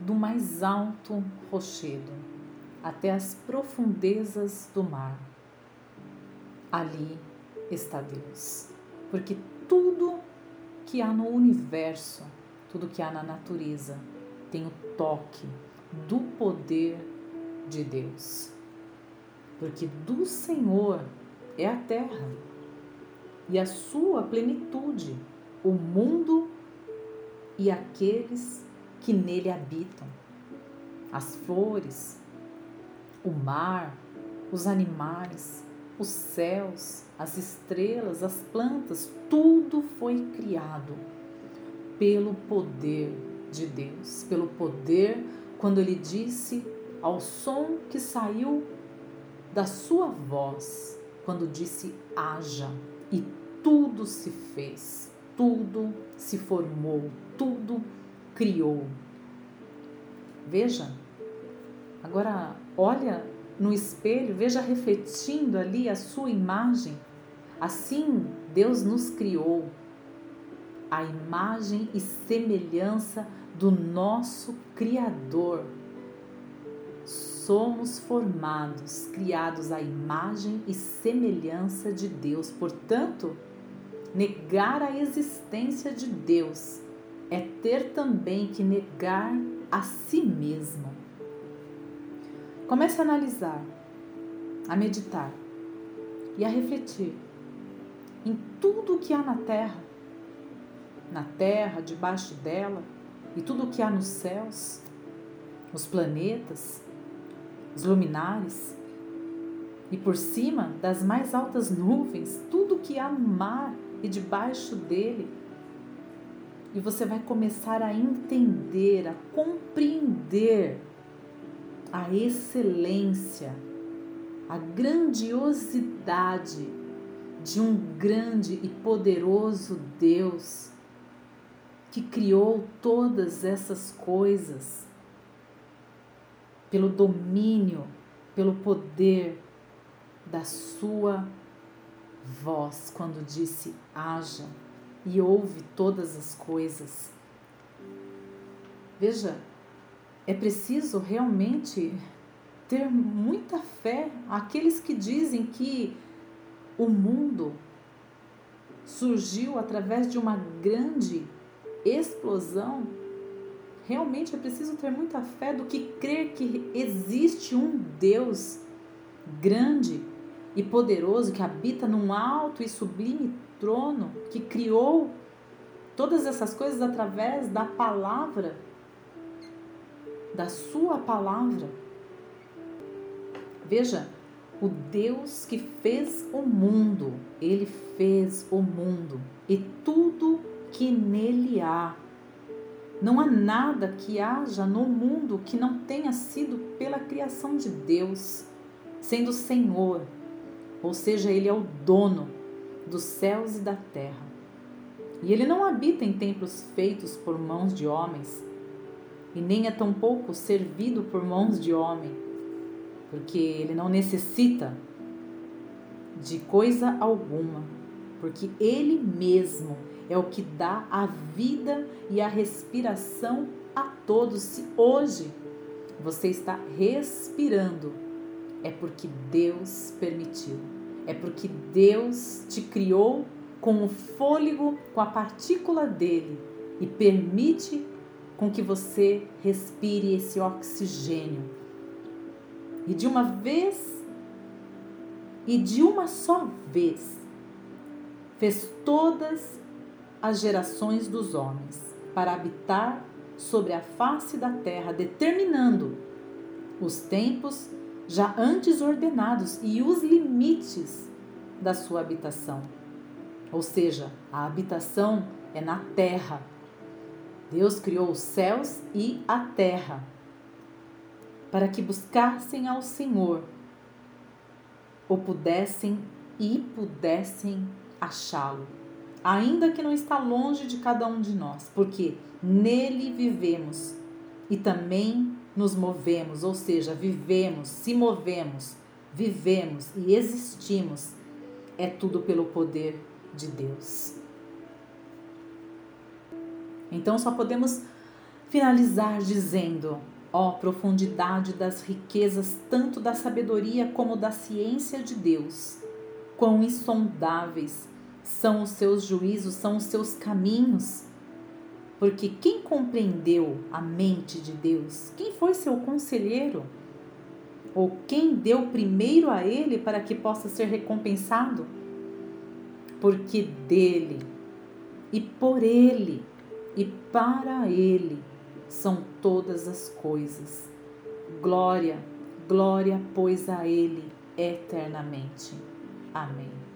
do mais alto rochedo até as profundezas do mar. Ali está Deus, porque tudo que há no universo, tudo que há na natureza, tem o toque do poder de Deus. Porque do Senhor é a terra e a sua plenitude, o mundo e aqueles que nele habitam, as flores, o mar, os animais, os céus, as estrelas, as plantas, tudo foi criado pelo poder de Deus, pelo poder quando ele disse ao som que saiu da sua voz, quando disse haja e tudo se fez, tudo se formou, tudo criou. Veja, agora olha no espelho, veja refletindo ali a sua imagem. Assim Deus nos criou, a imagem e semelhança do nosso Criador. Somos formados, criados à imagem e semelhança de Deus. Portanto, negar a existência de Deus é ter também que negar a si mesmo. Comece a analisar, a meditar e a refletir em tudo o que há na Terra, na Terra, debaixo dela e tudo o que há nos céus, os planetas, os luminares e por cima das mais altas nuvens, tudo o que há no mar e debaixo dele. E você vai começar a entender, a compreender a excelência, a grandiosidade de um grande e poderoso Deus que criou todas essas coisas pelo domínio, pelo poder da sua voz quando disse haja e ouve todas as coisas. Veja, é preciso realmente ter muita fé. Aqueles que dizem que o mundo surgiu através de uma grande explosão, realmente é preciso ter muita fé do que crer que existe um Deus grande e poderoso que habita num alto e sublime trono, que criou todas essas coisas através da palavra da Sua palavra. Veja, o Deus que fez o mundo, Ele fez o mundo e tudo que nele há. Não há nada que haja no mundo que não tenha sido pela criação de Deus, sendo Senhor, ou seja, Ele é o dono dos céus e da terra. E Ele não habita em templos feitos por mãos de homens, e nem é tampouco servido por mãos de homem, porque ele não necessita de coisa alguma, porque ele mesmo é o que dá a vida e a respiração a todos. Se hoje você está respirando, é porque Deus permitiu, é porque Deus te criou com o fôlego, com a partícula dele e permite com que você respire esse oxigênio. E de uma vez, e de uma só vez, fez todas as gerações dos homens para habitar sobre a face da terra, determinando os tempos já antes ordenados e os limites da sua habitação. Ou seja, a habitação é na terra, Deus criou os céus e a terra para que buscassem ao Senhor, ou pudessem e pudessem achá-lo, ainda que não está longe de cada um de nós, porque nele vivemos e também nos movemos, ou seja, vivemos, se movemos, vivemos e existimos, é tudo pelo poder de Deus. Então só podemos finalizar dizendo: ó profundidade das riquezas, tanto da sabedoria como da ciência de Deus, quão insondáveis são os seus juízos, são os seus caminhos. Porque quem compreendeu a mente de Deus? Quem foi seu conselheiro? Ou quem deu primeiro a ele para que possa ser recompensado? Porque dele e por ele e para ele são todas as coisas. Glória, glória, pois a ele eternamente. Amém.